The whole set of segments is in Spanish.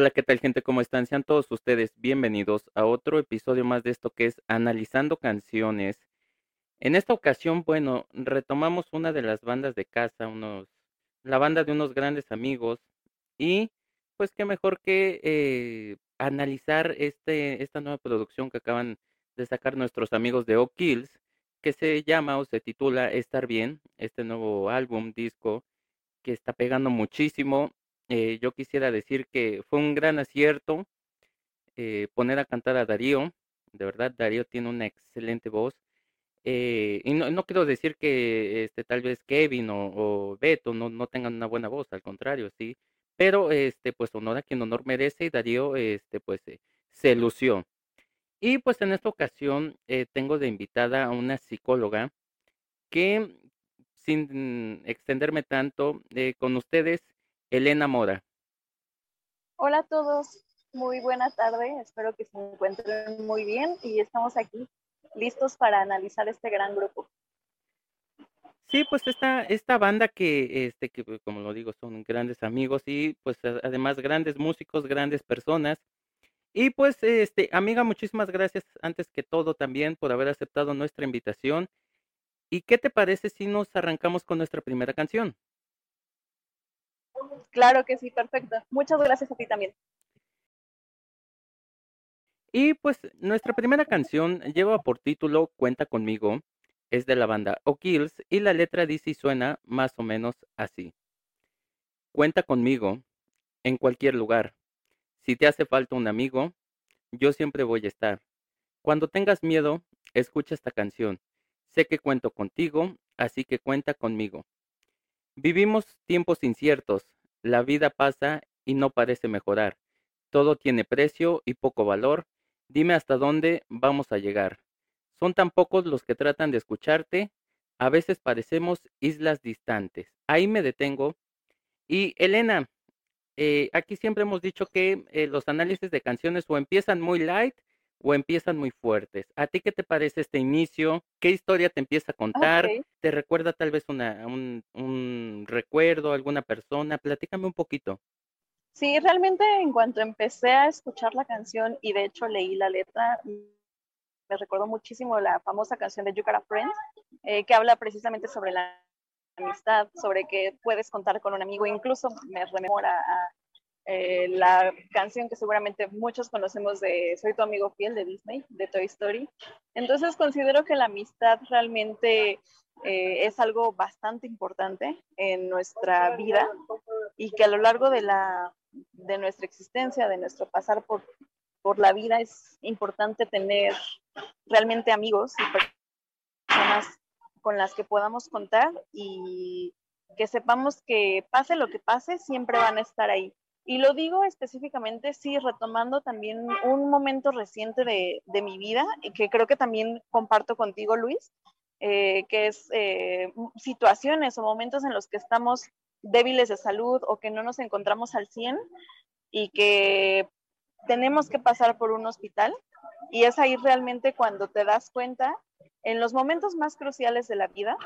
Hola, ¿qué tal gente? ¿Cómo están? Sean todos ustedes bienvenidos a otro episodio más de esto que es Analizando Canciones. En esta ocasión, bueno, retomamos una de las bandas de casa, unos, la banda de unos grandes amigos y pues qué mejor que eh, analizar este, esta nueva producción que acaban de sacar nuestros amigos de O'Kills, que se llama o se titula Estar Bien, este nuevo álbum, disco que está pegando muchísimo eh, yo quisiera decir que fue un gran acierto eh, poner a cantar a Darío. De verdad, Darío tiene una excelente voz. Eh, y no, no, quiero decir que este, tal vez Kevin o, o Beto no, no, tengan una buena voz, al contrario, sí. Pero este, pues honor a quien honor merece y Darío este, pues se lució. Y pues en esta ocasión tengo de invitada a una psicóloga que, sin extenderme tanto, con ustedes Elena Mora. Hola a todos, muy buena tarde, espero que se encuentren muy bien y estamos aquí listos para analizar este gran grupo. Sí, pues esta, esta banda que, este, que pues, como lo digo, son grandes amigos y pues además grandes músicos, grandes personas. Y pues, este, amiga, muchísimas gracias antes que todo también por haber aceptado nuestra invitación. ¿Y qué te parece si nos arrancamos con nuestra primera canción? Claro que sí, perfecto. Muchas gracias a ti también. Y pues nuestra primera canción lleva por título Cuenta conmigo, es de la banda O'Kills y la letra dice y suena más o menos así. Cuenta conmigo en cualquier lugar. Si te hace falta un amigo, yo siempre voy a estar. Cuando tengas miedo, escucha esta canción. Sé que cuento contigo, así que cuenta conmigo. Vivimos tiempos inciertos, la vida pasa y no parece mejorar. Todo tiene precio y poco valor. Dime hasta dónde vamos a llegar. Son tan pocos los que tratan de escucharte. A veces parecemos islas distantes. Ahí me detengo. Y Elena, eh, aquí siempre hemos dicho que eh, los análisis de canciones o empiezan muy light o empiezan muy fuertes. ¿A ti qué te parece este inicio? ¿Qué historia te empieza a contar? ¿Te recuerda tal vez una, un, un recuerdo, alguna persona? Platícame un poquito. Sí, realmente en cuanto empecé a escuchar la canción y de hecho leí la letra, me recordó muchísimo la famosa canción de You Got a Friend, eh, que habla precisamente sobre la amistad, sobre que puedes contar con un amigo, incluso me rememora a eh, la canción que seguramente muchos conocemos de Soy tu amigo fiel de Disney, de Toy Story. Entonces considero que la amistad realmente eh, es algo bastante importante en nuestra vida y que a lo largo de, la, de nuestra existencia, de nuestro pasar por, por la vida, es importante tener realmente amigos y personas con las que podamos contar y que sepamos que pase lo que pase, siempre van a estar ahí. Y lo digo específicamente, sí, retomando también un momento reciente de, de mi vida, que creo que también comparto contigo, Luis, eh, que es eh, situaciones o momentos en los que estamos débiles de salud o que no nos encontramos al 100 y que tenemos que pasar por un hospital. Y es ahí realmente cuando te das cuenta, en los momentos más cruciales de la vida,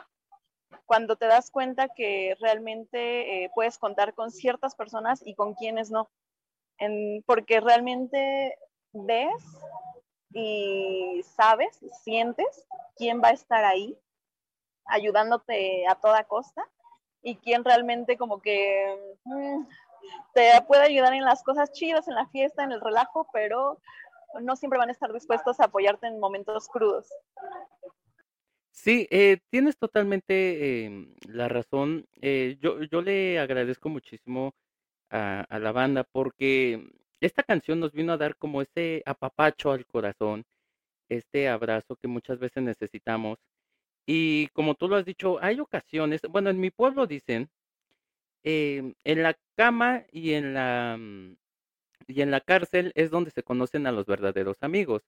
cuando te das cuenta que realmente eh, puedes contar con ciertas personas y con quienes no. Porque realmente ves y sabes, sientes quién va a estar ahí ayudándote a toda costa y quién realmente como que mm, te puede ayudar en las cosas chidas, en la fiesta, en el relajo, pero no siempre van a estar dispuestos a apoyarte en momentos crudos. Sí, eh, tienes totalmente em, la razón. Eh, yo, yo le agradezco muchísimo a, a la banda porque esta canción nos vino a dar como ese apapacho al corazón, este abrazo que muchas veces necesitamos. Y como tú lo has dicho, hay ocasiones, bueno, en mi pueblo dicen, em, en la cama y en la, mm, y en la cárcel es donde se conocen a los verdaderos amigos.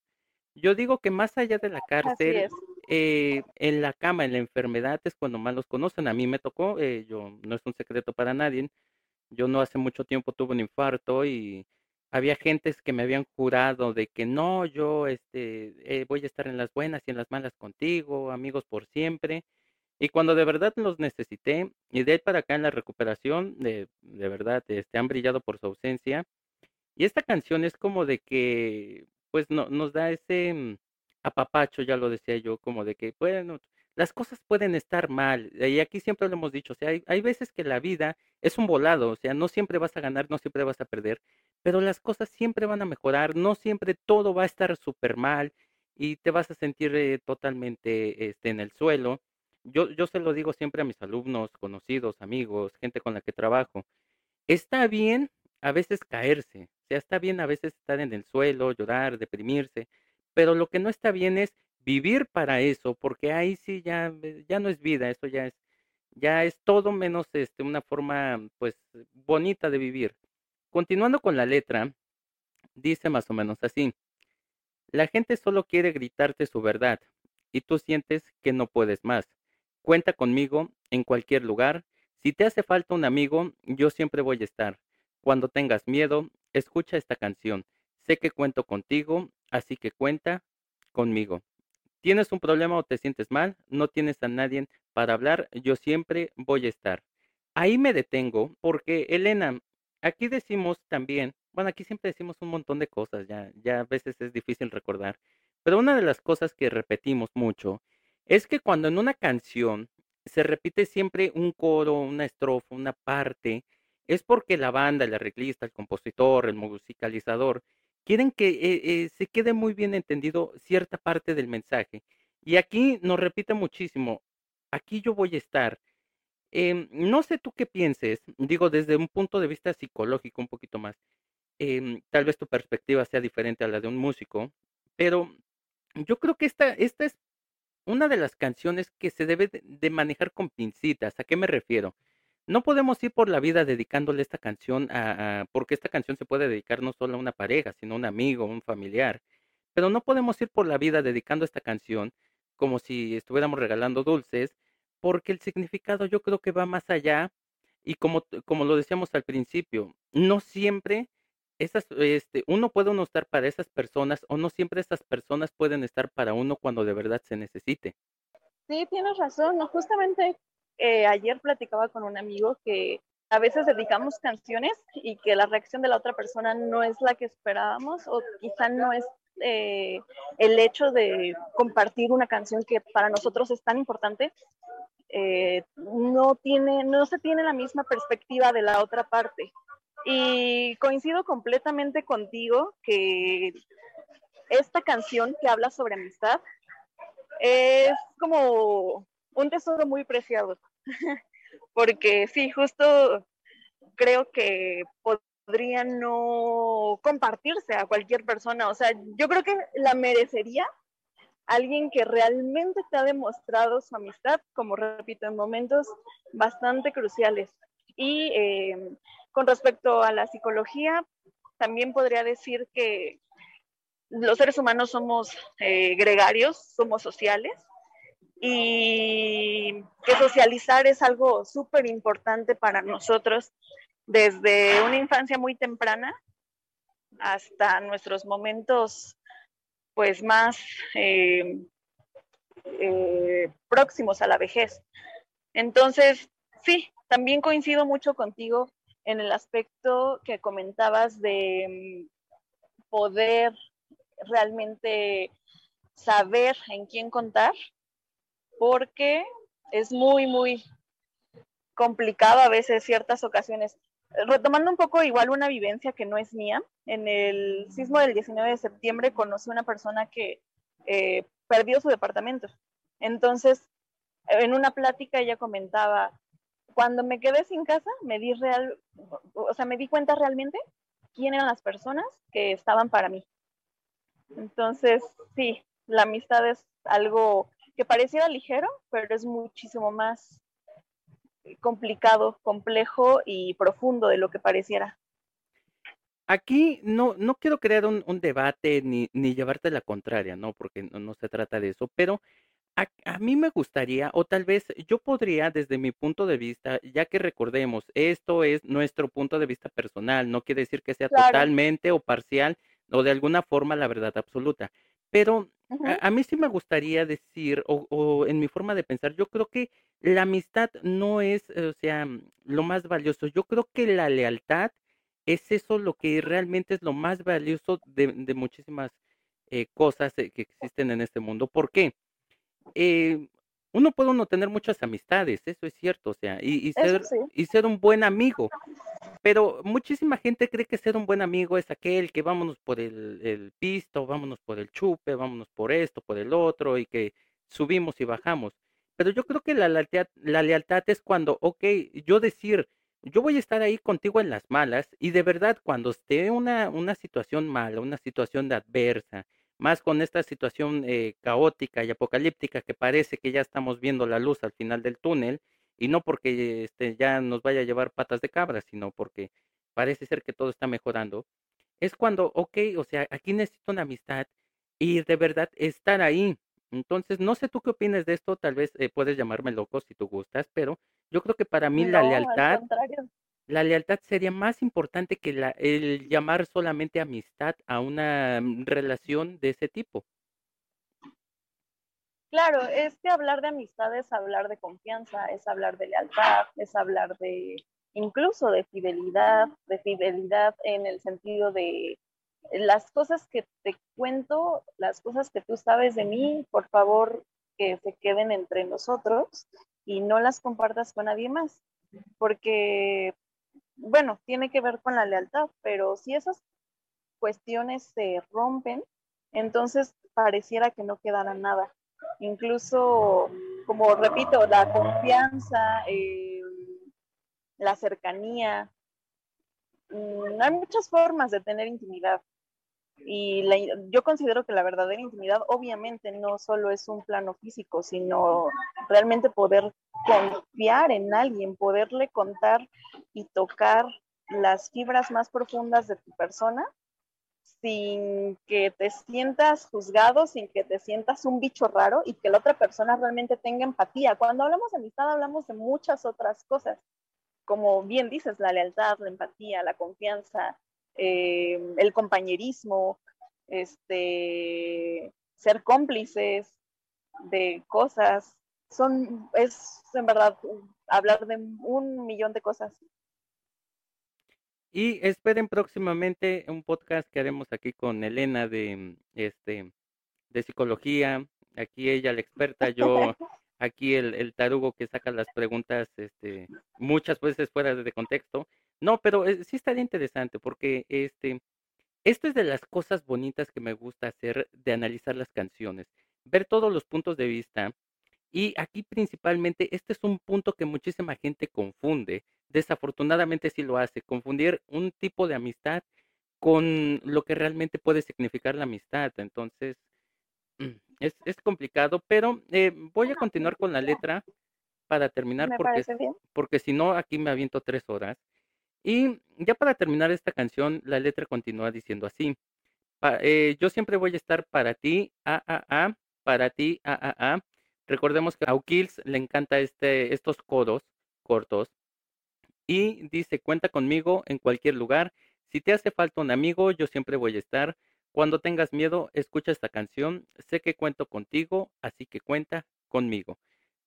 Yo digo que más allá de la cárcel, eh, en la cama, en la enfermedad es cuando más los conocen. A mí me tocó, eh, yo no es un secreto para nadie. Yo no hace mucho tiempo tuve un infarto y había gentes que me habían jurado de que no, yo este eh, voy a estar en las buenas y en las malas contigo, amigos por siempre. Y cuando de verdad los necesité, y de ahí para acá en la recuperación, de, de verdad, este, han brillado por su ausencia. Y esta canción es como de que, pues no, nos da ese apapacho, ya lo decía yo, como de que, bueno, las cosas pueden estar mal. Y aquí siempre lo hemos dicho, o sea, hay, hay veces que la vida es un volado, o sea, no siempre vas a ganar, no siempre vas a perder, pero las cosas siempre van a mejorar, no siempre todo va a estar súper mal y te vas a sentir eh, totalmente este, en el suelo. Yo, yo se lo digo siempre a mis alumnos, conocidos, amigos, gente con la que trabajo. Está bien a veces caerse, o sea, está bien a veces estar en el suelo, llorar, deprimirse, pero lo que no está bien es vivir para eso, porque ahí sí ya, eh, ya no es vida, eso ya es, ya es todo menos este, una forma pues bonita de vivir. Continuando con la letra, dice más o menos así. La gente solo quiere gritarte su verdad y tú sientes que no puedes más. Cuenta conmigo en cualquier lugar. Si te hace falta un amigo, yo siempre voy a estar. Cuando tengas miedo, escucha esta canción. Sé que cuento contigo, así que cuenta conmigo. ¿Tienes un problema o te sientes mal? No tienes a nadie para hablar, yo siempre voy a estar. Ahí me detengo porque, Elena, aquí decimos también bueno, aquí siempre decimos un montón de cosas, ya, ya a veces es difícil recordar, pero una de las cosas que repetimos mucho es que cuando en una canción se repite siempre un coro, una estrofa, una parte, es porque la banda, el arreglista, el compositor, el musicalizador, quieren que eh, eh, se quede muy bien entendido cierta parte del mensaje. Y aquí nos repite muchísimo, aquí yo voy a estar. Em, no sé tú qué pienses, digo desde un punto de vista psicológico un poquito más. Em, tal vez tu perspectiva sea diferente a la de un músico, pero yo creo que esta, esta es una de las canciones que se debe de, manejar con pincitas. ¿A qué me refiero? No podemos ir por la vida dedicándole esta canción a, porque esta canción se puede dedicar no solo a una pareja, sino a un amigo, un familiar. Pero no podemos ir por la vida dedicando esta canción como si estuviéramos regalando dulces, porque el significado yo creo que va más allá y como, como lo decíamos al principio, no siempre esas, este, uno puede uno estar para esas personas o no siempre esas personas pueden estar para uno cuando de verdad se necesite. Sí, tienes razón. No, justamente eh, ayer platicaba con un amigo que a veces dedicamos canciones y que la reacción de la otra persona no es la que esperábamos o quizá no es eh, el hecho de compartir una canción que para nosotros es tan importante, eh, no, tiene, no se tiene la misma perspectiva de la otra parte. Y coincido completamente contigo que esta canción que habla sobre amistad es como un tesoro muy preciado. Porque sí, justo creo que podría no compartirse a cualquier persona. O sea, yo creo que la merecería alguien que realmente te ha demostrado su amistad, como repito, en momentos bastante cruciales. Y eh, con respecto a la psicología, también podría decir que los seres humanos somos eh, gregarios, somos sociales y que socializar es algo súper importante para nosotros desde una infancia muy temprana hasta nuestros momentos pues más eh, eh, próximos a la vejez. Entonces, sí, también coincido mucho contigo en el aspecto que comentabas de mm, poder realmente saber en quién contar, porque es muy, muy complicado a veces ciertas ocasiones. Retomando un poco igual una vivencia que no es mía, en el sismo del 19 de septiembre conocí a una persona que eh, perdió su departamento. Entonces, en una plática ella comentaba, cuando me quedé sin casa, me di real, o sea, me di cuenta realmente quién eran las personas que estaban para mí. Entonces, sí, la amistad es algo que pareciera ligero, pero es muchísimo más complicado, complejo y profundo de lo que pareciera. Aquí no, no quiero crear un, debate ni, ni, llevarte la contraria, ¿no? Porque no, no, se trata de eso, pero a, mí me gustaría, o tal vez yo podría, desde mi punto de vista, ya que recordemos, esto es nuestro punto de vista personal, no quiere decir que sea totalmente o parcial o de alguna forma la verdad absoluta, pero a, mí sí me gustaría decir, o, o, en mi forma de pensar, yo creo que la amistad no es, o sea, lo más valioso, yo creo que la lealtad es eso lo que realmente es lo más valioso de, de muchísimas eh, cosas que existen en este mundo. ¿Por qué? Eh, uno puede uno tener muchas amistades, eso es cierto, o sea, y, ser, y ser un buen amigo. Pero muchísima gente cree que ser un buen amigo es aquel que vámonos por el, el pisto, vámonos por el chupe, vámonos por esto, por el otro, y que subimos y bajamos. Pero yo creo que la lealtad, la lealtad es cuando, ok, yo decir, yo voy a estar ahí contigo en las malas y de verdad cuando esté una, una situación mala, una situación de adversa, más con esta situación eh, caótica y apocalíptica que parece que ya estamos viendo la luz al final del túnel y no porque este, ya nos vaya a llevar patas de cabra, sino porque parece ser que todo está mejorando, es cuando, ok, o sea, aquí necesito una amistad y de verdad estar ahí. Entonces, no sé tú qué opinas de esto, tal vez eh, puedes llamarme loco si tú gustas, pero yo creo que para mí la lealtad, la lealtad sería más importante que la, el llamar solamente amistad a una mm, relación de ese tipo. Claro, es que hablar de amistad es hablar de confianza, es hablar de lealtad, es hablar de incluso de fidelidad, de fidelidad en el sentido de las cosas que te cuento, las cosas que tú sabes de mí, por favor que se queden entre nosotros y no las compartas con nadie más, porque bueno, tiene que ver con la lealtad, pero si esas cuestiones se rompen, entonces pareciera que no quedará nada. Incluso, como repito, la confianza, eh, la cercanía, mm, hay muchas formas de tener intimidad. Y yo considero que la verdadera intimidad obviamente no solo es un plano físico, sino realmente poder confiar en alguien, poderle contar y tocar las fibras más profundas de tu persona sin que te sientas juzgado, sin que te sientas un bicho raro y que la otra persona realmente tenga empatía. Cuando hablamos de amistad hablamos de muchas otras cosas, como bien dices, la lealtad, la empatía, la confianza, eh, el compañerismo, este, ser cómplices de cosas. Son, es en verdad hablar de un millón de cosas. Y esperen próximamente un podcast que haremos aquí con Elena de este de psicología. Aquí ella la experta, yo aquí el, el tarugo que saca las preguntas este muchas veces fuera de contexto. No, pero eh, sí estaría interesante porque este, esto es de las cosas bonitas que me gusta hacer de analizar las canciones, ver todos los puntos de vista. Y aquí principalmente, este es un punto que muchísima gente confunde. Desafortunadamente sí lo hace, confundir un tipo de amistad con lo que realmente puede significar la amistad. Entonces, es, es complicado, pero eh, voy a continuar con la letra para terminar porque, porque si no, aquí me aviento tres horas. Y ya para terminar esta canción, la letra continúa diciendo así. Eh, yo siempre voy a estar para ti, a, a, a, para ti, a, a, a. Recordemos que a Ukils le encanta este, estos codos cortos. Y dice, cuenta conmigo en cualquier lugar. Si te hace falta un amigo, yo siempre voy a estar. Cuando tengas miedo, escucha esta canción. Sé que cuento contigo, así que cuenta conmigo.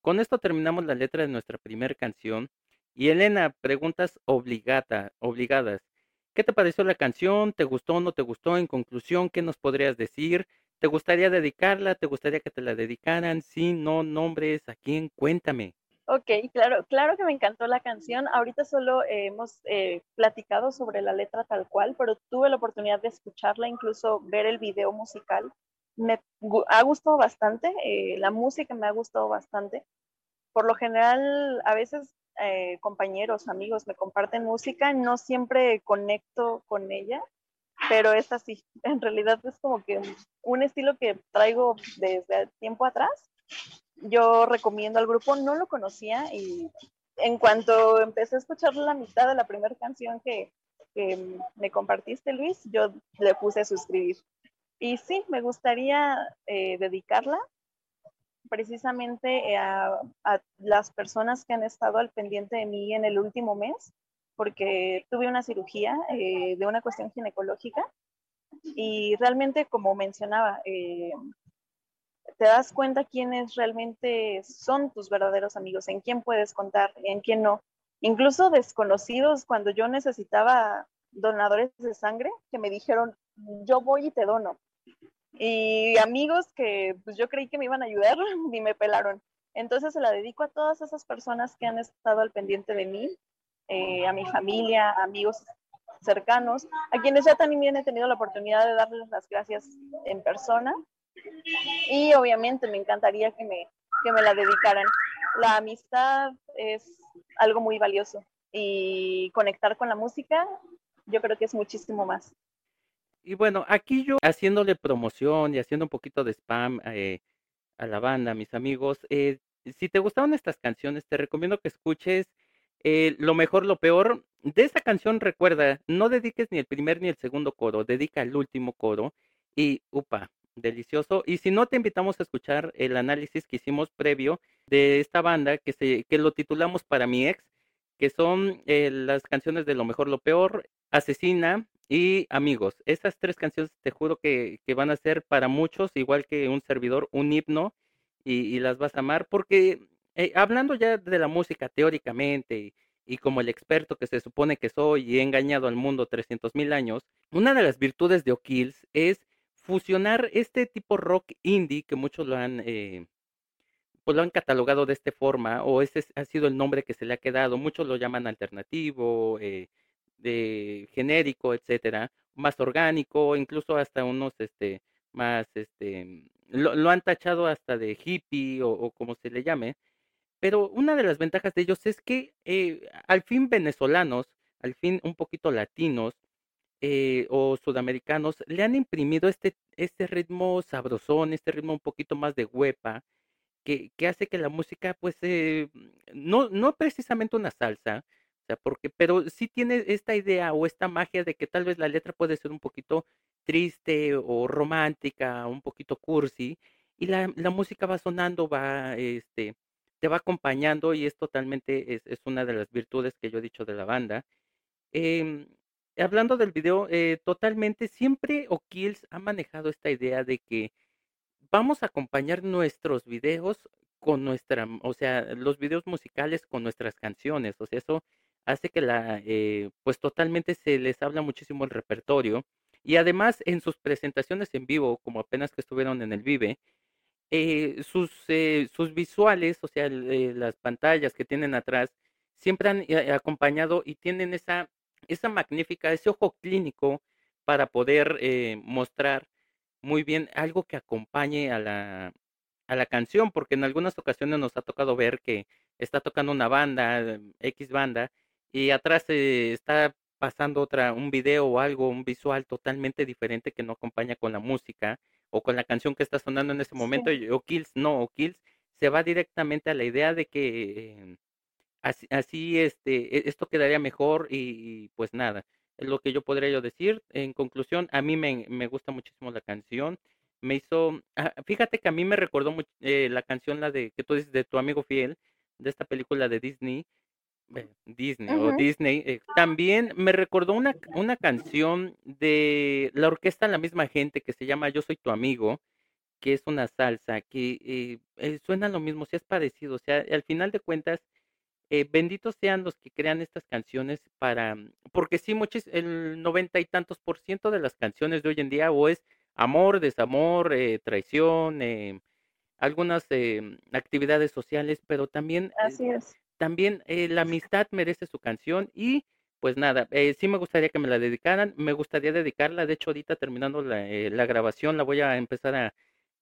Con esto terminamos la letra de nuestra primera canción. Y Elena, preguntas obligada, obligadas. ¿Qué te pareció la canción? ¿Te gustó o no te gustó? En conclusión, ¿qué nos podrías decir? ¿Te gustaría dedicarla? ¿Te gustaría que te la dedicaran? Sí, no, nombres, ¿a quién? Cuéntame. Ok, claro, claro que me encantó la canción. Ahorita solo hemos eh, platicado sobre la letra tal cual, pero tuve la oportunidad de escucharla, incluso ver el video musical. Me ha gustado bastante, eh, la música me ha gustado bastante. Por lo general, a veces eh, compañeros, amigos me comparten música, no siempre conecto con ella, pero es así. En realidad es como que un estilo que traigo desde tiempo atrás. Yo recomiendo al grupo, no lo conocía y en cuanto empecé a escuchar la mitad de la primera canción que, me compartiste, Luis, yo le puse a suscribir. Y sí, me gustaría eh, dedicarla precisamente a, las personas que han estado al pendiente de mí en el último mes, porque tuve una cirugía eh, de una cuestión ginecológica y realmente, como mencionaba, eh, te das cuenta quiénes realmente son tus verdaderos amigos, en quién puedes contar, en quién no. Incluso desconocidos, cuando yo necesitaba donadores de sangre que me dijeron, yo voy y te dono. Y amigos que pues yo creí que me iban a ayudar, ni me pelaron. Entonces se la dedico a todas esas personas que han estado al pendiente de mí, eh, a mi familia, amigos cercanos, a quienes ya también he tenido la oportunidad de darles las gracias en persona. Y obviamente me encantaría que me, que me la dedicaran. La amistad es algo muy valioso y conectar con la música yo creo que es muchísimo más. Y bueno, aquí yo haciéndole promoción y haciendo un poquito de spam eh, a la banda, mis amigos, eh, si te gustaron estas canciones, te recomiendo que escuches eh, Lo mejor, lo peor. De esta canción, recuerda, no dediques ni el primer ni el segundo coro, dedica el último coro y, upa, delicioso. Y si no, te invitamos a escuchar el análisis que hicimos previo de esta banda que, se, que lo titulamos Para mi ex, que son las canciones de Lo mejor, lo peor, Asesina y Amigos. Estas tres canciones te juro que, que van a ser para muchos, igual que un servidor, un himno, y, las vas a amar, porque eh, hablando ya de la música teóricamente y, como el experto que se supone que soy y he engañado al mundo 300 mil años, una de las virtudes de O'Kills es fusionar este tipo rock indie que muchos lo han... Eh, pues lo han catalogado de esta forma, o ese ha sido el nombre que se le ha quedado. Muchos lo llaman alternativo, eh, de genérico, etcétera, más orgánico, incluso hasta unos este más este lo, han tachado hasta de hippie o, como se le llame, pero una de las ventajas de ellos es que eh, al fin venezolanos, al fin un poquito latinos eh, o sudamericanos le han imprimido este, este ritmo sabrosón, este ritmo un poquito más de huepa, que, que hace que la música, pues, eh, no, no precisamente una salsa, porque, pero sí tiene esta idea o esta magia de que tal vez la letra puede ser un poquito triste o romántica, un poquito cursi, y la, la música va sonando, va, este, te va acompañando y es totalmente, es, es, una de las virtudes que yo he dicho de la banda. Eh, hablando del video, eh, totalmente, siempre O'Kills ha manejado esta idea de que vamos a acompañar nuestros videos con nuestra, o sea, los videos musicales con nuestras canciones, o sea, eso hace que la, eh, pues totalmente se les habla muchísimo el repertorio. Y además en sus presentaciones en vivo, como apenas que estuvieron en el Vive, eh, sus, eh, sus visuales, o sea, las pantallas que tienen atrás, siempre han acompañado y tienen esa, esa magnífica, ese ojo clínico para poder mostrar muy bien algo que acompañe a la, a la canción, porque en algunas ocasiones nos ha tocado ver que está tocando una banda, X banda, y atrás eh, está pasando otra, un video o algo, un visual totalmente diferente que no acompaña con la música o con la canción que está sonando en ese momento. O Kills, no, o Kills se va directamente a la idea de que así, así, este, e, esto quedaría mejor y, pues nada, es lo que yo podría yo decir. En conclusión, a mí me, me gusta muchísimo la canción. Me hizo, ah, fíjate que a mí me recordó mucho, eh, la canción, la de que tú dices de tu amigo fiel, de esta película de Disney, Disney o Disney, eh, también me recordó una, una canción de la orquesta La misma gente que se llama Yo soy tu amigo, que es una salsa, que eh, eh, suena lo mismo, si es parecido, o sea, al final de cuentas, benditos sean los que crean estas canciones para, porque sí, muchos, el noventa y tantos por ciento de las canciones de hoy en día o es amor, desamor, traición, algunas actividades sociales, pero también Así es. también eh, la amistad merece su canción y pues nada, eh, sí me gustaría que me la dedicaran, me gustaría dedicarla, de hecho ahorita terminando la, eh, la grabación la voy a empezar a,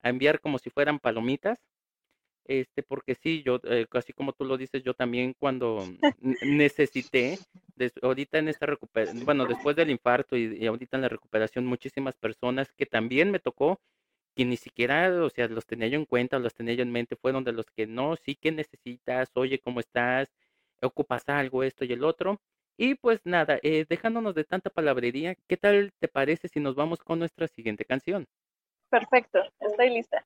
a, enviar como si fueran palomitas, este, porque sí, yo, eh, así como tú lo dices, yo también cuando necesité, ahorita en esta recuperación, bueno, después del infarto y, y ahorita en la recuperación, muchísimas personas que también me tocó que ni siquiera, o sea, los tenía yo en cuenta, los tenía yo en mente, fueron de los que no, sí que necesitas, oye, ¿cómo estás? ¿Ocupas algo, esto y el otro? Y pues nada, eh, dejándonos de tanta palabrería, ¿qué tal te parece si nos vamos con nuestra siguiente canción? Perfecto, estoy lista.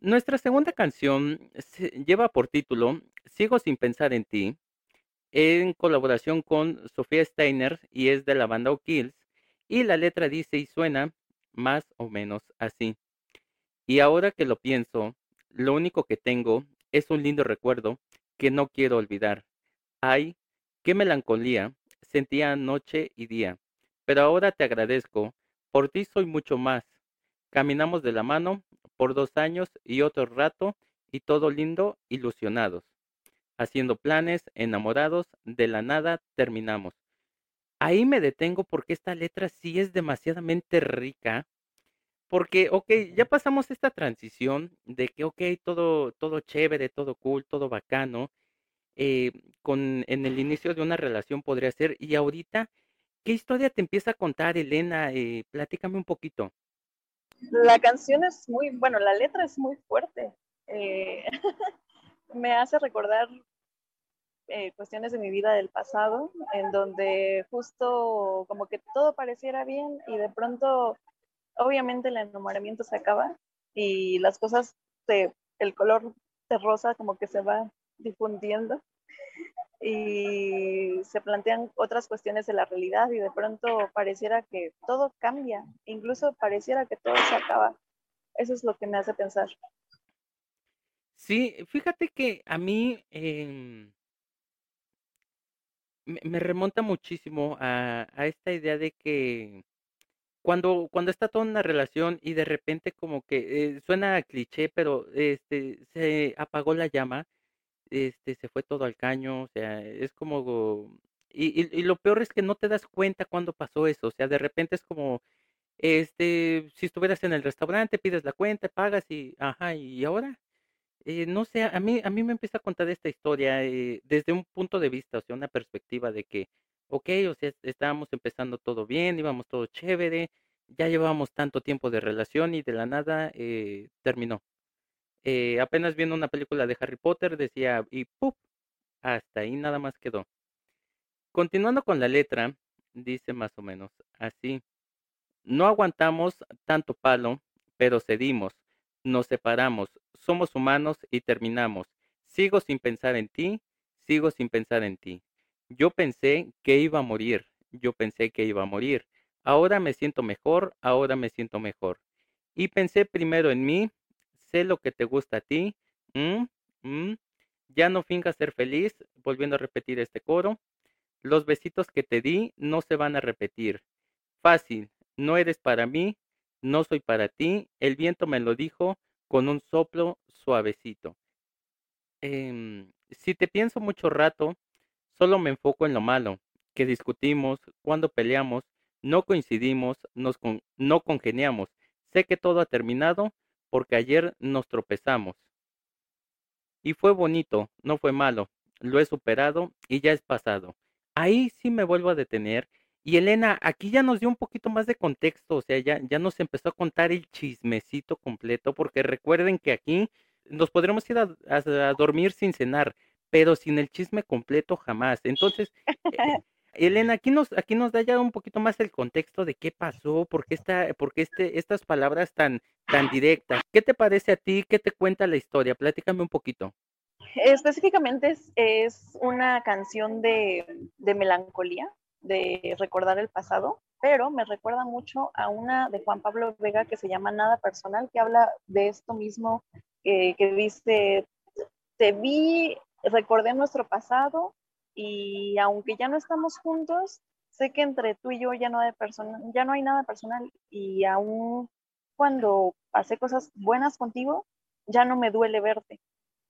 Nuestra segunda canción lleva por título Sigo sin pensar en ti, en colaboración con Sofía Steiner y es de la banda O'Kills. Y la letra dice y suena, más o menos así. Y ahora que lo pienso, lo único que tengo es un lindo recuerdo que no quiero olvidar. Ay, qué melancolía sentía noche y día. Pero ahora te agradezco, por ti soy mucho más. Caminamos de la mano por dos años y otro rato, y todo lindo, ilusionados. Haciendo planes, enamorados, de la nada terminamos. Ahí me detengo porque esta letra sí es demasiadamente rica. Porque, ok, ya pasamos esta transición de que, ok, todo, todo chévere, todo cool, todo bacano, eh, con, en el inicio de una relación podría ser, y ahorita, ¿qué historia te empieza a contar, Elena? Eh, platícame un poquito. La canción es muy, bueno, la letra es muy fuerte. Eh, me hace recordar eh, cuestiones de mi vida del pasado, en donde justo como que todo pareciera bien y de pronto, obviamente el enamoramiento se acaba y las cosas, de, el color de rosa como que se va difundiendo y se plantean otras cuestiones de la realidad y de pronto pareciera que todo cambia, incluso pareciera que todo se acaba. Eso es lo que me hace pensar. Sí, fíjate que a mí, em, me, remonta muchísimo a, a, esta idea de que cuando, cuando está toda una relación y de repente como que eh, suena cliché, pero este se apagó la llama, este se fue todo al caño, o sea, es como y, lo peor es que no te das cuenta cuando pasó eso, o sea, de repente es como este, si estuvieras en el restaurante, pides la cuenta, pagas y, ajá, ¿y ahora? Eh, no sé, a mí, a mí me empieza a contar esta historia eh, desde un punto de vista, o sea, una perspectiva de que, ok, o sea, estábamos empezando todo bien, íbamos todo chévere, ya llevábamos tanto tiempo de relación y de la nada eh, terminó. Eh, apenas viendo una película de Harry Potter decía, y ¡pup! Hasta ahí nada más quedó. Continuando con la letra, dice más o menos así. No aguantamos tanto palo, pero cedimos nos separamos, somos humanos y terminamos. Sigo sin pensar en ti, sigo sin pensar en ti. Yo pensé que iba a morir, yo pensé que iba a morir. Ahora me siento mejor, ahora me siento mejor. Y pensé primero en mí, sé lo que te gusta a ti. Mm, mm. Ya no fingas ser feliz, volviendo a repetir este coro. Los besitos que te di no se van a repetir. Fácil, no eres para mí, no soy para ti, el viento me lo dijo con un soplo suavecito. Em, si te pienso mucho rato, solo me enfoco en lo malo, que discutimos, cuando peleamos, no coincidimos, nos no congeniamos. Sé que todo ha terminado porque ayer nos tropezamos. Y fue bonito, no fue malo, lo he superado y ya es pasado. Ahí sí me vuelvo a detener y Elena, aquí ya nos dio un poquito más de contexto, o sea, ya, ya nos empezó a contar el chismecito completo, porque recuerden que aquí nos podremos ir a, dormir sin cenar, pero sin el chisme completo jamás. Entonces, eh, Elena, aquí nos, aquí nos da ya un poquito más el contexto de qué pasó, por qué, está, por este, estas palabras tan, tan directas. ¿Qué te parece a ti? ¿Qué te cuenta la historia? Platícame un poquito. Específicamente es, es una canción de, de melancolía, de recordar el pasado, pero me recuerda mucho a una de Juan Pablo Vega que se llama Nada Personal, que habla de esto mismo, que dice, te vi, recordé nuestro pasado y aunque ya no estamos juntos, sé que entre tú y yo ya no hay, ya no hay nada personal y aún cuando pasé cosas buenas contigo, ya no me duele verte.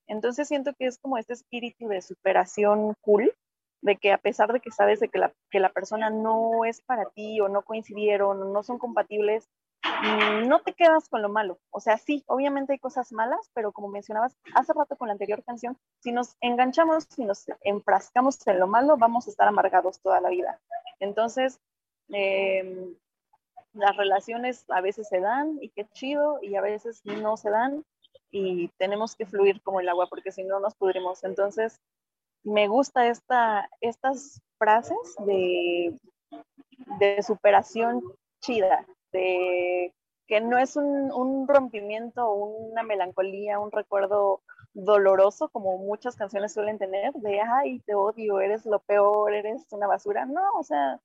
Entonces siento que es como este espíritu de superación cool de que a pesar de que sabes de que la, que la persona no es para ti o no coincidieron o no son compatibles, no te quedas con lo malo. O sea, sí, obviamente hay cosas malas, pero como mencionabas hace rato con la anterior canción, si nos enganchamos, si nos enfrascamos en lo malo, vamos a estar amargados toda la vida. Entonces, em, las relaciones a veces se dan y qué chido, y a veces no se dan y tenemos que fluir como el agua porque si no nos pudrimos. Entonces, me gusta esta, estas frases de, de superación chida, que no es un, rompimiento, una melancolía, un recuerdo doloroso como muchas canciones suelen tener, de, ay, te odio, eres lo peor, eres una basura. No, o sea,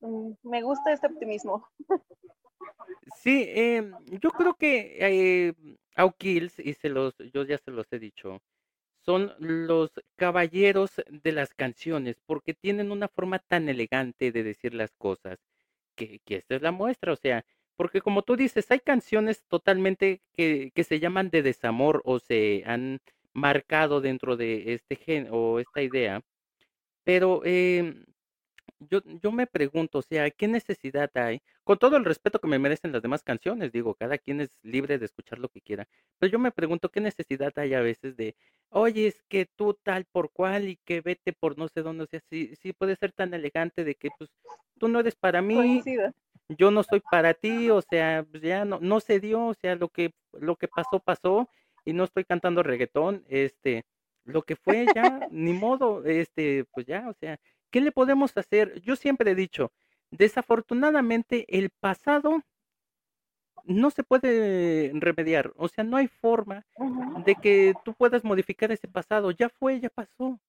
mm, me gusta este optimismo. Sí, eh, yo creo que eh, Kills, y se los, yo ya se los he dicho, son los caballeros de las canciones, porque tienen una forma tan elegante de decir las cosas, que, esta es la muestra, o sea, porque como tú dices, hay canciones totalmente que, que se llaman de desamor o se han marcado dentro de este gen o esta idea, pero eh, yo, yo me pregunto, o sea, ¿qué necesidad hay? Con todo el respeto que me merecen las demás canciones, digo, cada quien es libre de escuchar lo que quiera, pero yo me pregunto qué necesidad hay a veces de, oye, es que tú tal por cual y que vete por no sé dónde, o sea, sí, sí puede ser tan elegante de que pues tú no eres para mí, yo no soy para ti, o sea, pues ya no, no se dio, o sea, lo que, lo que pasó, pasó, y no estoy cantando reggaetón, este, lo que fue ya, ni modo, este, pues ya, o sea, ¿qué le podemos hacer? Yo siempre he dicho, desafortunadamente el pasado no se puede remediar, o sea, no hay forma de que tú puedas modificar ese pasado, ya fue, ya pasó.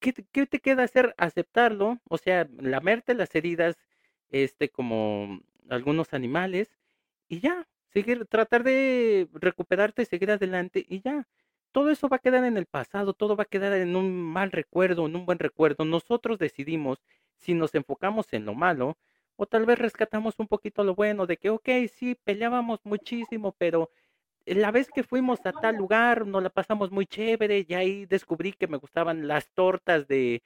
¿Qué, qué te queda hacer? Aceptarlo, o sea, lamerte las heridas, este, como algunos animales, y ya, seguir, tratar de recuperarte, seguir adelante, y ya. Todo eso va a quedar en el pasado, todo va a quedar en un mal recuerdo, en un buen recuerdo. Nosotros decidimos si nos enfocamos en lo malo o tal vez rescatamos un poquito lo bueno de que, ok, sí, peleábamos muchísimo, pero la vez que fuimos a tal lugar nos la pasamos muy chévere y ahí descubrí que me gustaban las tortas de,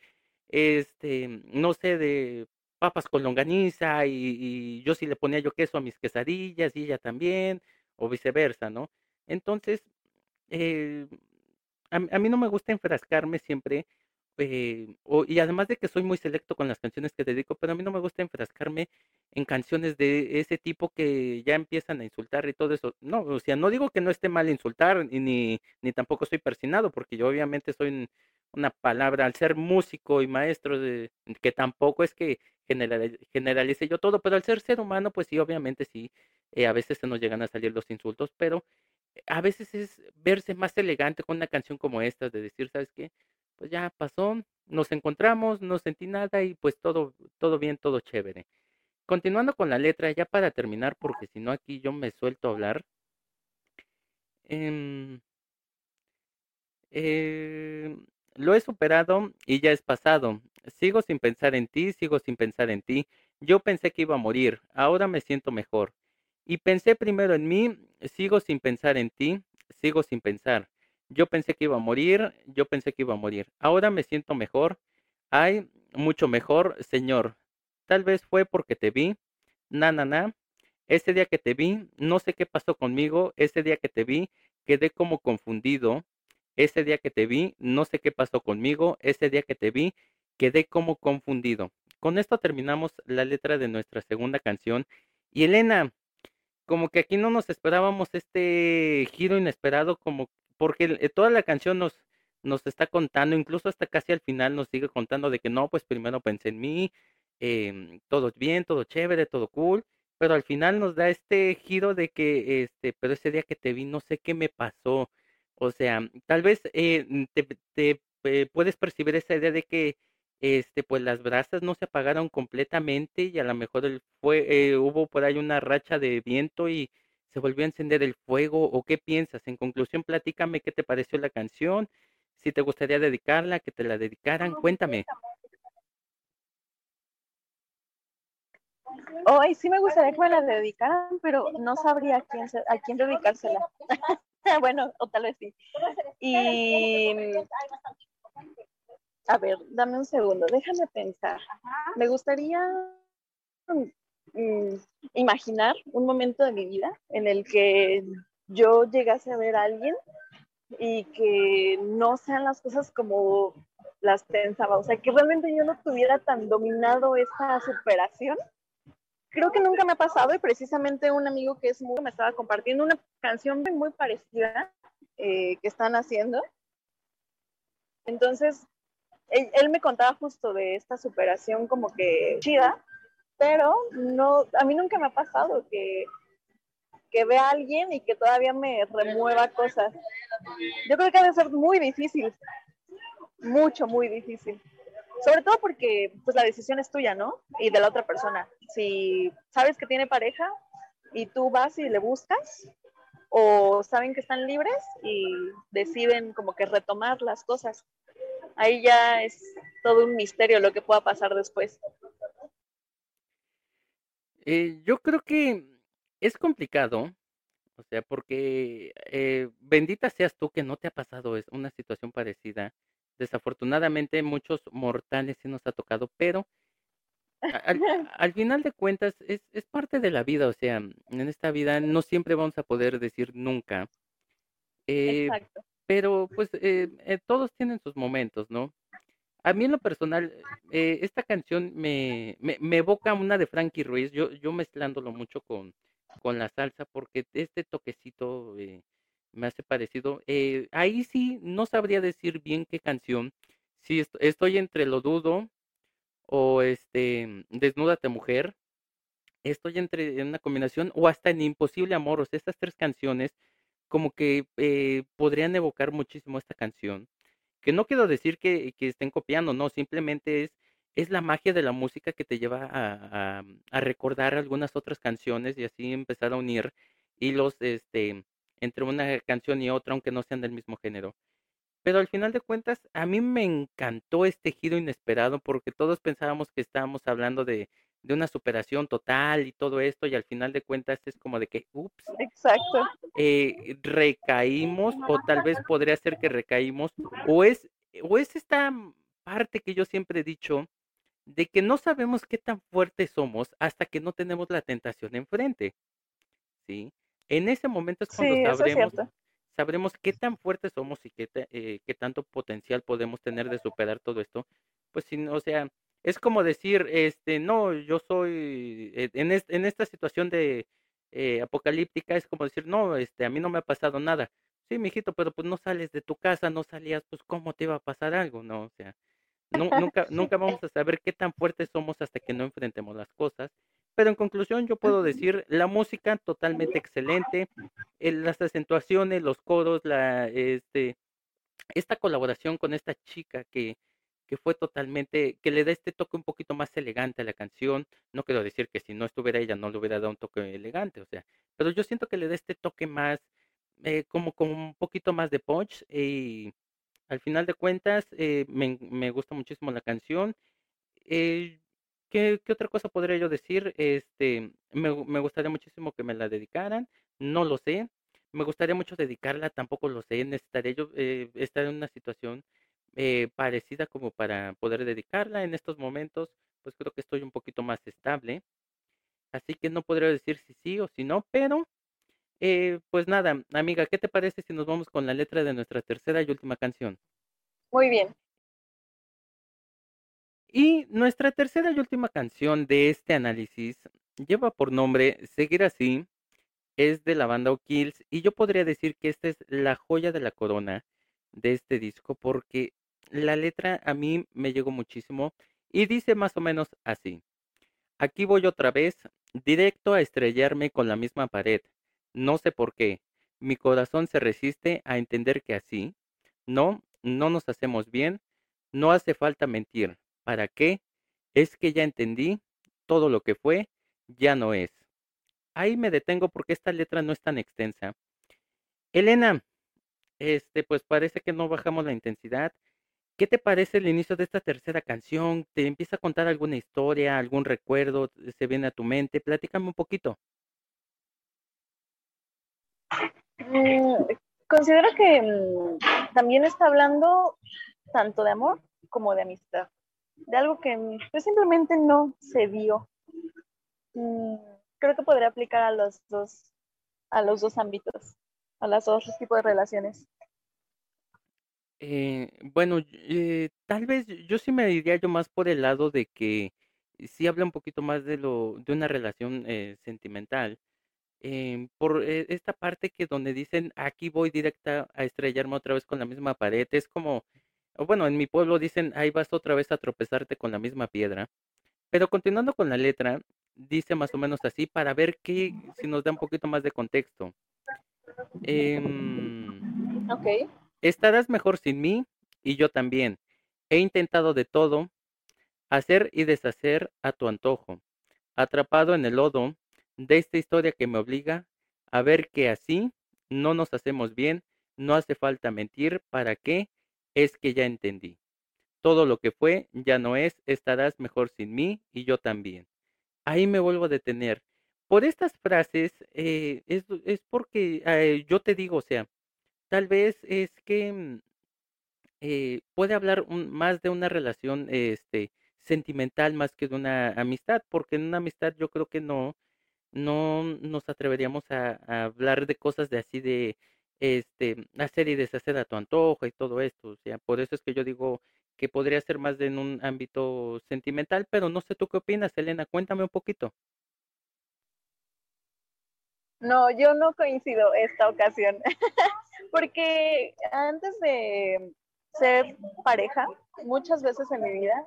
este, no sé, de papas con longaniza y, y yo sí le ponía yo queso a mis quesadillas y ella también, o viceversa, ¿no? Entonces, eh, a, a, mí no me gusta enfrascarme siempre, eh, y además de que soy muy selecto con las canciones que dedico, pero a mí no me gusta enfrascarme en canciones de ese tipo que ya empiezan a insultar y todo eso. No, o sea, no digo que no esté mal insultar, ni, ni tampoco soy persinado, porque yo obviamente soy una palabra, al ser músico y maestro, de, que tampoco es que generalice yo todo, pero al ser ser humano, pues sí, obviamente sí, eh, a veces se nos llegan a salir los insultos, pero a veces es verse más elegante con una canción como esta, de decir, ¿sabes qué? Pues ya pasó, nos encontramos, no sentí nada y pues todo, todo bien, todo chévere. Continuando con la letra, ya para terminar, porque si no aquí yo me suelto a hablar. Eh, eh, lo he superado y ya es pasado. Sigo sin pensar en ti, sigo sin pensar en ti. Yo pensé que iba a morir, ahora me siento mejor. Y pensé primero en mí, sigo sin pensar en ti, sigo sin pensar. Yo pensé que iba a morir, yo pensé que iba a morir. Ahora me siento mejor. Ay, mucho mejor, Señor. Tal vez fue porque te vi. Na, na, na. Ese día que te vi, no sé qué pasó conmigo. Ese día que te vi, quedé como confundido. Ese día que te vi, no sé qué pasó conmigo. Ese día que te vi, quedé como confundido. Con esto terminamos la letra de nuestra segunda canción. Y Elena, como que aquí no nos esperábamos este giro inesperado, como porque eh, toda la canción nos, nos está contando, incluso hasta casi al final nos sigue contando de que no, pues primero pensé en mí, eh, todo bien, todo chévere, todo cool, pero al final nos da este giro de que, este, pero ese día que te vi, no sé qué me pasó, o sea, tal vez eh, te, te eh, puedes percibir esa idea de que este, pues las brasas no se apagaron completamente y a lo mejor el fue, eh, hubo por ahí una racha de viento y se volvió a encender el fuego o qué piensas. En conclusión, platícame qué te pareció la canción, si te gustaría dedicarla, que te la dedicaran, cuéntame. Hoy sí me gustaría que me la dedicaran, pero no sabría a quién, a quién dedicársela. bueno, o tal vez sí. Y a ver, dame un segundo, déjame pensar. Me gustaría mm, imaginar un momento de mi vida en el que yo llegase a ver a alguien y que no sean las cosas como las pensaba, o sea, que realmente yo no tuviera tan dominado esa superación. Creo que nunca me ha pasado y precisamente un amigo que es muy, me estaba compartiendo una canción muy parecida eh, que están haciendo. Entonces, él, me contaba justo de esta superación como que chida, pero no, a mí nunca me ha pasado que, que vea a alguien y que todavía me remueva cosas. Yo creo que debe ser muy difícil, mucho, muy difícil. Sobre todo porque pues la decisión es tuya, ¿no? Y de la otra persona. Si sabes que tiene pareja y tú vas y le buscas, o saben que están libres y deciden como que retomar las cosas. Ahí ya es todo un misterio lo que pueda pasar después. Eh, yo creo que es complicado, o sea, porque eh, bendita seas tú que no te ha pasado una situación parecida. Desafortunadamente muchos mortales sí nos ha tocado, pero al, final de cuentas es, es, parte de la vida, o sea, en esta vida no siempre vamos a poder decir nunca. Eh, Exacto. Pero pues eh, eh, todos tienen sus momentos, ¿no? A mí en lo personal, esta canción me, me, me, evoca una de Frankie Ruiz, yo, yo mezclándolo mucho con, con la salsa, porque este toquecito me hace parecido. ahí sí no sabría decir bien qué canción. Sí, estoy entre lo dudo, o este Desnúdate Mujer. Estoy entre en una combinación o hasta en Imposible Amor, o sea, estas tres canciones como que eh, podrían evocar muchísimo esta canción. Que no quiero decir que, que, estén copiando, no, simplemente es, es la magia de la música que te lleva a, a, a recordar algunas otras canciones y así empezar a unir hilos este, entre una canción y otra, aunque no sean del mismo género. Pero al final de cuentas, a mí me encantó este giro inesperado porque todos pensábamos que estábamos hablando de, de una superación total y todo esto, y al final de cuentas es como de que, ups, exacto, eh, recaímos, o tal vez podría ser que recaímos, o es, o es esta parte que yo siempre he dicho, de que no sabemos qué tan fuertes somos hasta que no tenemos la tentación enfrente. ¿Sí? En ese momento es cuando sabremos, sabremos qué tan fuertes somos y qué, eh, qué tanto potencial podemos tener de superar todo esto. Pues, si, o sea, es como decir, este, no, yo soy, eh, en, en esta situación de eh, apocalíptica, es como decir, no, este, a mí no me ha pasado nada. Sí, mijito, pero pues no sales de tu casa, no salías, pues cómo te iba a pasar algo, ¿no? O sea, nunca, nunca vamos a saber qué tan fuertes somos hasta que no enfrentemos las cosas. Pero en conclusión, yo puedo decir, la música totalmente excelente, las acentuaciones, los coros, la, este, esta colaboración con esta chica que, que fue totalmente, que le da este toque un poquito más elegante a la canción. No quiero decir que si no estuviera ella no le hubiera dado un toque elegante, o sea, pero yo siento que le da este toque más, eh, como con un poquito más de punch y al final de cuentas eh, me, me, gusta muchísimo la canción. Eh, ¿qué, ¿qué, otra cosa podría yo decir? Este, me, me gustaría muchísimo que me la dedicaran, no lo sé. Me gustaría mucho dedicarla, tampoco lo sé. Necesitaría yo eh, estar en una situación eh, parecida como para poder dedicarla. En estos momentos, pues creo que estoy un poquito más estable. Así que no podría decir si sí o si no, pero eh, pues nada, amiga, ¿qué te parece si nos vamos con la letra de nuestra tercera y última canción? Muy bien. Y nuestra tercera y última canción de este análisis lleva por nombre Seguir así, es de la banda O'Kills y yo podría decir que esta es la joya de la corona de este disco porque la letra a mí me llegó muchísimo y dice más o menos así. Aquí voy otra vez, directo a estrellarme con la misma pared. No sé por qué. Mi corazón se resiste a entender que así, no, no nos hacemos bien, no hace falta mentir. ¿Para qué? Es que ya entendí, todo lo que fue, ya no es. Ahí me detengo porque esta letra no es tan extensa. Elena, este, pues parece que no bajamos la intensidad. ¿Qué te parece el inicio de esta tercera canción? ¿Te empieza a contar alguna historia, algún recuerdo? ¿Se viene a tu mente? Platícame un poquito. Mm, considero que mm, también está hablando tanto de amor como de amistad, de algo que mm, pues, simplemente no se dio. creo que podría aplicar a los dos, a los dos ámbitos, a los dos tipos de relaciones. Eh, bueno, eh, tal vez yo sí me diría yo más por el lado de que sí habla un poquito más de lo de una relación eh, sentimental. Em, por eh, esta parte que donde dicen aquí voy directa a estrellarme otra vez con la misma pared, es como, bueno, en mi pueblo dicen ahí vas otra vez a tropezarte con la misma piedra. Pero continuando con la letra, dice más o menos así para ver qué, si nos da un poquito más de contexto. Em, ok. Estarás mejor sin mí y yo también. He intentado de todo, hacer y deshacer a tu antojo, atrapado en el lodo de esta historia que me obliga a ver que así no nos hacemos bien, no hace falta mentir, ¿para qué? Es que ya entendí. Todo lo que fue ya no es, estarás mejor sin mí y yo también. Ahí me vuelvo a detener. Por estas frases eh, es, es, porque eh, yo te digo, o sea, tal vez es que mm, eh, puede hablar un, más de una relación este, sentimental más que de una amistad, porque en una amistad yo creo que no, no nos atreveríamos a, hablar de cosas de así de este hacer y deshacer a tu antojo y todo esto. O sea, por eso es que yo digo que podría ser más de en un ámbito sentimental, pero no sé tú qué opinas, Elena, cuéntame un poquito. No, yo no coincido esta ocasión, porque antes de ser pareja, muchas veces en mi vida,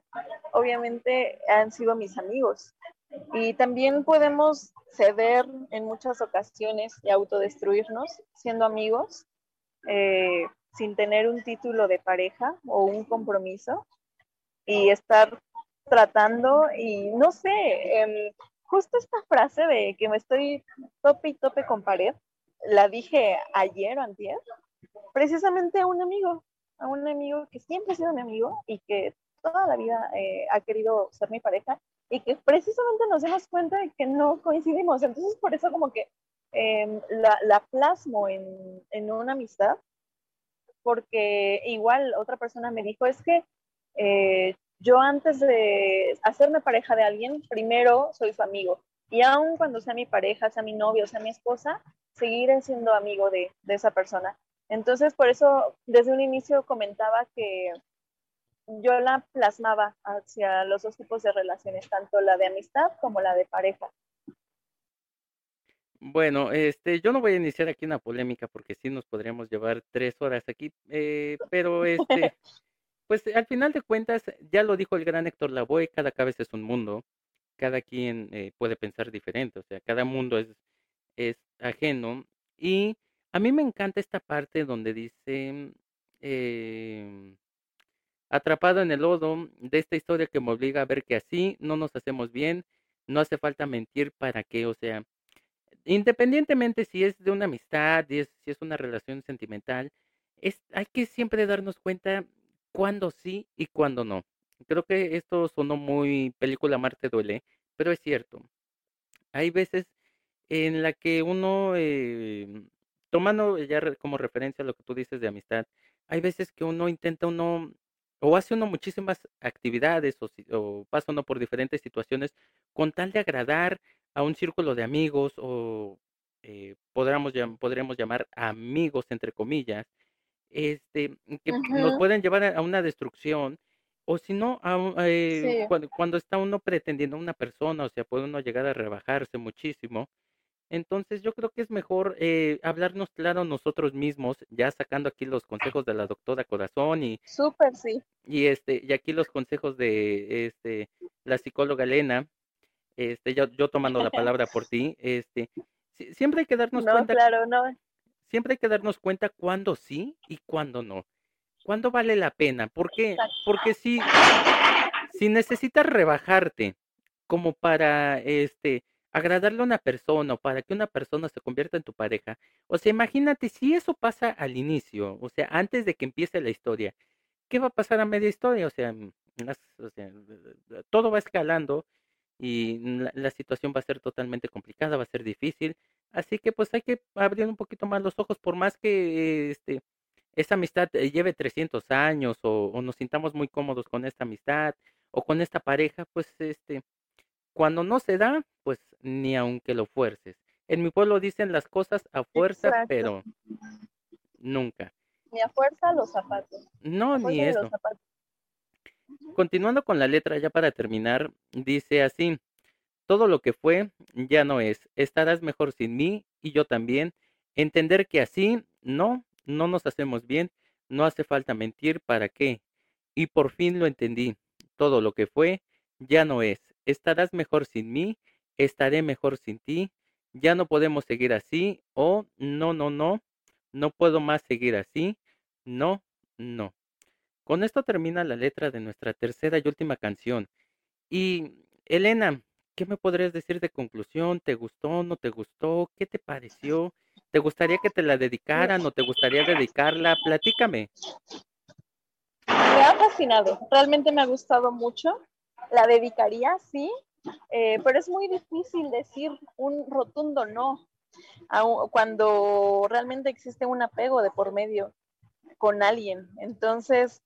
obviamente han sido mis amigos. Y también podemos ceder en muchas ocasiones y autodestruirnos siendo amigos eh, sin tener un título de pareja o un compromiso y estar tratando y no sé, eh, justo esta frase de que me estoy tope y tope con pared, la dije ayer o antier, precisamente a un amigo, a un amigo que siempre ha sido mi amigo y que toda la vida eh, ha querido ser mi pareja y que precisamente nos dimos cuenta de que no coincidimos. Entonces, por eso como que eh, la, la, plasmo en, en, una amistad, porque igual otra persona me dijo, es que eh, yo antes de hacerme pareja de alguien, primero soy su amigo. Y aun cuando sea mi pareja, sea mi novio, sea mi esposa, seguiré siendo amigo de, de esa persona. Entonces, por eso desde un inicio comentaba que yo la plasmaba hacia los dos tipos de relaciones, tanto la de amistad como la de pareja. Bueno, este, yo no voy a iniciar aquí una polémica porque sí nos podríamos llevar tres horas aquí, eh, pero este, pues al final de cuentas, ya lo dijo el gran Héctor Lavoe, cada cabeza es un mundo, cada quien eh, puede pensar diferente, o sea, cada mundo es, es ajeno y a mí me encanta esta parte donde dice, eh, atrapado en el lodo de esta historia que me obliga a ver que así no nos hacemos bien, no hace falta mentir para qué, o sea, independientemente si es de una amistad, si es, si es una relación sentimental, es, hay que siempre darnos cuenta cuándo sí y cuándo no. Creo que esto sonó muy película Marte duele, pero es cierto. Hay veces en la que uno eh, tomando ya como referencia lo que tú dices de amistad, hay veces que uno intenta uno, o hace uno muchísimas actividades, o, o pasa uno por diferentes situaciones, con tal de agradar a un círculo de amigos, o eh, podríamos, podríamos llamar amigos, entre comillas, este, que nos pueden llevar a, una destrucción, o si no, eh, sí. cuando, cuando, está uno pretendiendo a una persona, o sea, puede uno llegar a rebajarse muchísimo, entonces yo creo que es mejor eh, hablarnos claro nosotros mismos, ya sacando aquí los consejos de la doctora Corazón y súper sí. Y este y aquí los consejos de este la psicóloga Elena, este yo, yo tomando la palabra por ti, este siempre hay que darnos no, cuenta. Claro, no. Siempre hay que darnos cuenta cuándo sí y cuándo no. ¿Cuándo vale la pena? ¿Por qué? Porque si si necesitas rebajarte como para este agradarle a una persona o para que una persona se convierta en tu pareja. O sea, imagínate si eso pasa al inicio, o sea, antes de que empiece la historia, ¿qué va a pasar a media historia? O sea, mm, todo va escalando y la, la, situación va a ser totalmente complicada, va a ser difícil. Así que pues hay que abrir un poquito más los ojos, por más que este, esa amistad eh, lleve 300 años o, o nos sintamos muy cómodos con esta amistad o con esta pareja, pues este cuando no se da, pues ni aunque lo fuerces. En mi pueblo dicen las cosas a fuerza, Exacto. pero nunca. Ni a fuerza los zapatos. No, ni eso. Continuando con la letra, ya para terminar, dice así, todo lo que fue ya no es, estarás mejor sin mí y yo también, entender que así no, no nos hacemos bien, no hace falta mentir, ¿para qué? Y por fin lo entendí, todo lo que fue ya no es, estarás mejor sin mí, estaré mejor sin ti, ya no podemos seguir así, o no, no, no, no puedo más seguir así, no, no. Con esto termina la letra de nuestra tercera y última canción. Y, Elena, ¿qué me podrías decir de conclusión? ¿Te gustó? ¿No te gustó? ¿Qué te pareció? ¿Te gustaría que te la dedicaran o te gustaría dedicarla? Platícame. Me ha fascinado, realmente me ha gustado mucho. La dedicaría, sí, eh, pero es muy difícil decir un rotundo no cuando realmente existe un apego de por medio con alguien. Entonces,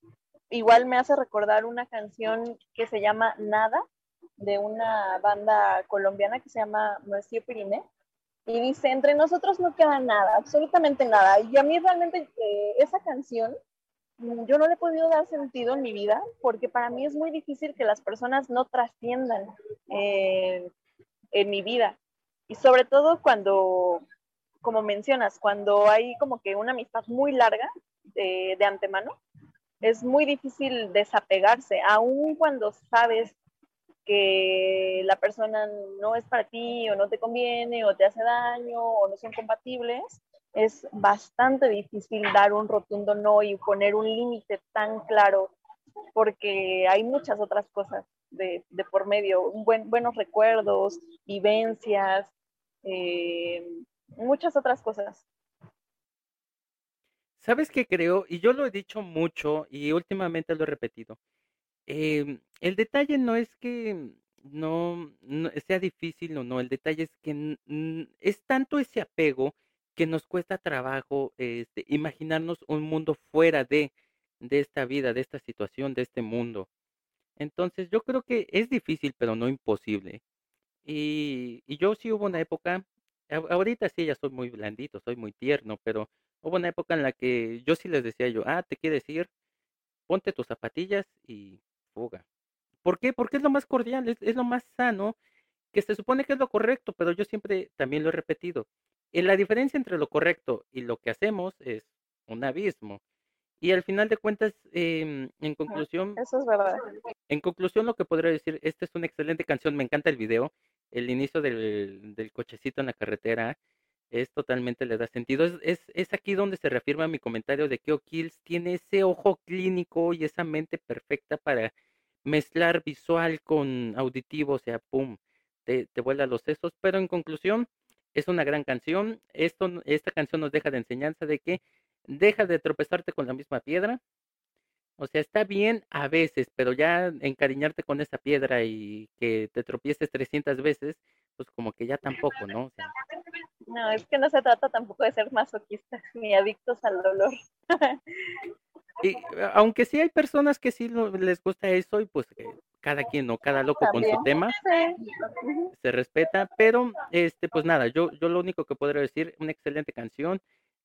igual me hace recordar una canción que se llama Nada, de una banda colombiana que se llama Monsieur Piriné. Y dice, entre nosotros no queda nada, absolutamente nada. Y a mí realmente eh, esa canción, yo no le he podido dar sentido en mi vida, porque para mí es muy difícil que las personas no trasciendan eh, en mi vida. Y sobre todo cuando, como mencionas, cuando hay como que una amistad muy larga de, de antemano, es muy difícil desapegarse, aun cuando sabes que la persona no es para ti o no te conviene o te hace daño o no son compatibles, es bastante difícil dar un rotundo no y poner un límite tan claro porque hay muchas otras cosas de, de por medio, buen, buenos recuerdos, vivencias, eh, muchas otras cosas. ¿Sabes qué creo? Y yo lo he dicho mucho y últimamente lo he repetido. Em, el detalle no es que no, sea difícil o no, el detalle es que es tanto ese apego que nos cuesta trabajo este, imaginarnos un mundo fuera de, esta vida, de esta situación, de este mundo. Entonces yo creo que es difícil, pero no imposible. Y, yo sí hubo una época, ahorita sí ya soy muy blandito, soy muy tierno, pero hubo una época en la que yo sí les decía yo, ah, te quieres ir, ponte tus zapatillas y fuga. ¿Por qué? Porque es lo más cordial, es, lo más sano, que se supone que es lo correcto, pero yo siempre también lo he repetido. La diferencia entre lo correcto y lo que hacemos es un abismo. Y al final de cuentas, em, en conclusión, eso es verdad. En conclusión, lo que podría decir, esta es una excelente canción, me encanta el video, el inicio del, del cochecito en la carretera, es totalmente le da sentido. Es, es, aquí donde se reafirma mi comentario de que O'Kills tiene ese ojo clínico y esa mente perfecta para mezclar visual con auditivo, o sea, pum, te, te vuela los sesos. Pero en conclusión, es una gran canción. Esto, esta canción nos deja de enseñanza de que deja de tropezarte con la misma piedra. O sea, está bien a veces, pero ya encariñarte con esa piedra y que te tropieces 300 veces, pues como que ya tampoco, ¿no? no, es que no se trata tampoco de ser masoquistas ni adictos al dolor. y aunque sí hay personas que sí les gusta eso y pues cada quien, ¿no? Cada loco con su tema, se respeta, pero este, pues nada, yo, yo lo único que podría decir, una excelente canción.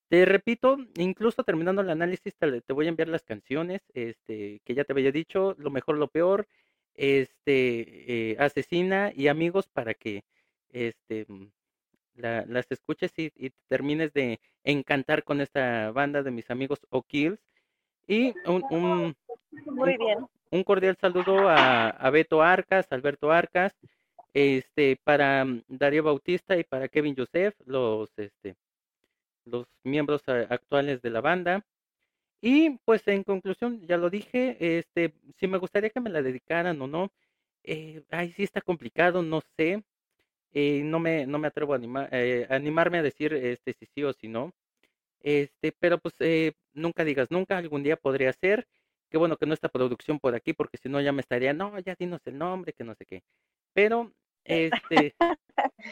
Te repito, incluso terminando el análisis, te, te voy a enviar las canciones, este, que ya te había dicho, lo mejor, lo peor, este, eh, asesina y amigos para que este, mm, las escuches y, termines de encantar con esta banda de mis amigos O'Kills. Y un, un, Muy bien. un cordial saludo a, Beto Arcas, Alberto Arcas, este, para mm, Darío Bautista y para Kevin Joseph, los, este, los miembros eh, actuales de la banda. Y pues en conclusión, ya lo dije, este, si me gustaría que me la dedicaran o no, eh, ay, sí está complicado, no sé, eh, no me, no me atrevo a, eh, animarme a decir este si sí o si no, este, pero pues eh, nunca digas nunca, algún día podría ser, qué bueno que no está producción por aquí, porque si no ya me estaría, no, ya dinos el nombre, que no sé qué, pero, este,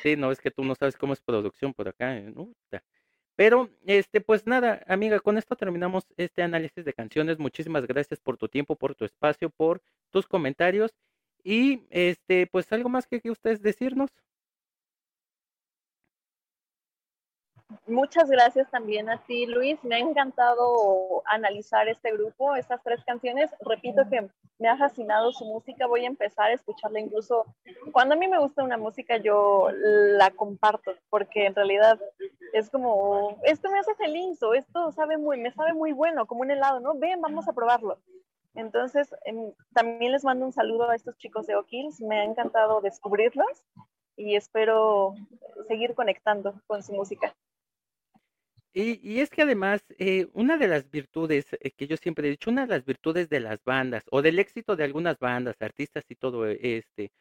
sí, no, es que tú no sabes cómo es producción por acá, ¿no? Pero, este, pues nada, amiga, con esto terminamos este análisis de canciones. Muchísimas gracias por tu tiempo, por tu espacio, por tus comentarios. Y, este, pues algo más que, que ustedes decirnos. Muchas gracias también a ti, Luis. Me ha encantado analizar este grupo, estas tres canciones. Repito que me ha fascinado su música. Voy a empezar a escucharla incluso cuando a mí me gusta una música, yo la comparto, porque en realidad es como, esto me hace feliz o esto sabe muy, me sabe muy bueno, como un helado, ¿no? Ven, vamos a probarlo. Entonces, em, también les mando un saludo a estos chicos de O'Kills. Me ha encantado descubrirlos y espero seguir conectando con su música. Y, y, es que además, eh, una de las virtudes eh, que yo siempre he dicho, una de las virtudes de las bandas o del éxito de algunas bandas, artistas y todo este,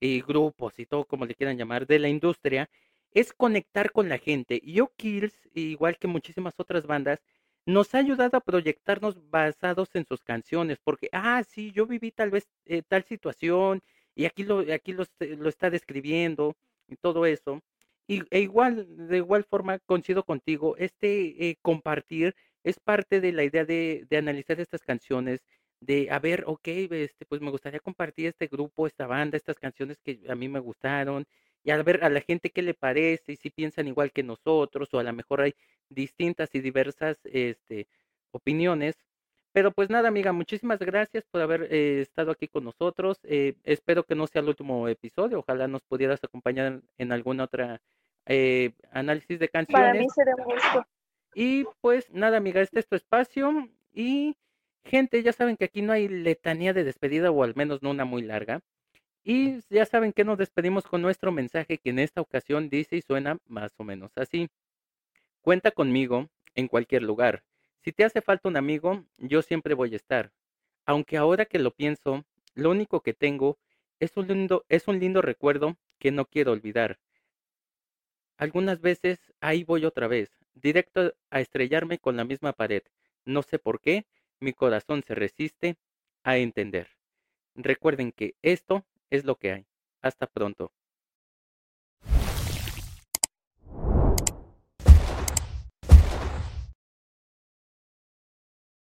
y grupos y todo como le quieran llamar, de la industria, es conectar con la gente. Y Yo Kills, igual que muchísimas otras bandas, nos ha ayudado a proyectarnos basados en sus canciones, porque, ah, sí, yo viví tal vez eh, tal situación y aquí lo, aquí lo, lo está describiendo y todo eso. Y, e igual, de igual forma, coincido contigo, este eh, compartir es parte de la idea de, de analizar estas canciones, de, a ver, ok, este, pues me gustaría compartir este grupo, esta banda, estas canciones que a mí me gustaron, y a ver a la gente qué le parece, y si piensan igual que nosotros, o a lo mejor hay distintas y diversas este, opiniones. Pero pues nada, amiga, muchísimas gracias por haber eh, estado aquí con nosotros. Eh, espero que no sea el último episodio. Ojalá nos pudieras acompañar en, alguna otra eh, análisis de canciones. Para mí sería un gusto. Y pues nada, amiga, este es tu espacio. Y gente, ya saben que aquí no hay letanía de despedida, o al menos no una muy larga. Y ya saben que nos despedimos con nuestro mensaje que en esta ocasión dice y suena más o menos así. Cuenta conmigo en cualquier lugar. Si te hace falta un amigo, yo siempre voy a estar. Aunque ahora que lo pienso, lo único que tengo es un lindo, es un lindo recuerdo que no quiero olvidar. Algunas veces ahí voy otra vez, directo a estrellarme con la misma pared. No sé por qué, mi corazón se resiste a entender. Recuerden que esto es lo que hay. Hasta pronto.